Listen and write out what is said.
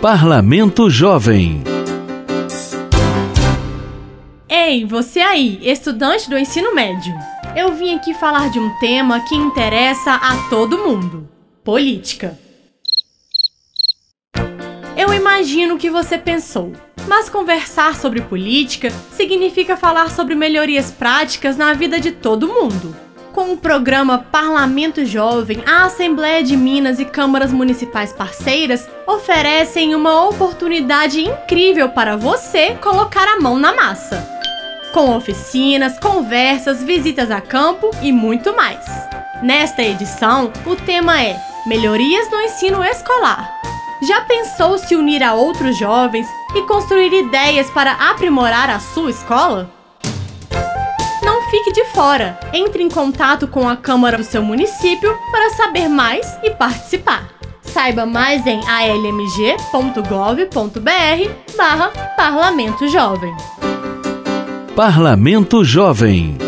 Parlamento Jovem. Ei, você aí, estudante do ensino médio. Eu vim aqui falar de um tema que interessa a todo mundo: política. Eu imagino que você pensou, mas conversar sobre política significa falar sobre melhorias práticas na vida de todo mundo. Com o programa Parlamento Jovem, a Assembleia de Minas e câmaras municipais parceiras oferecem uma oportunidade incrível para você colocar a mão na massa. Com oficinas, conversas, visitas a campo e muito mais. Nesta edição, o tema é Melhorias no ensino escolar. Já pensou se unir a outros jovens e construir ideias para aprimorar a sua escola? Fique de fora. Entre em contato com a Câmara do seu município para saber mais e participar. Saiba mais em almg.gov.br barra Parlamento Jovem. Parlamento Jovem.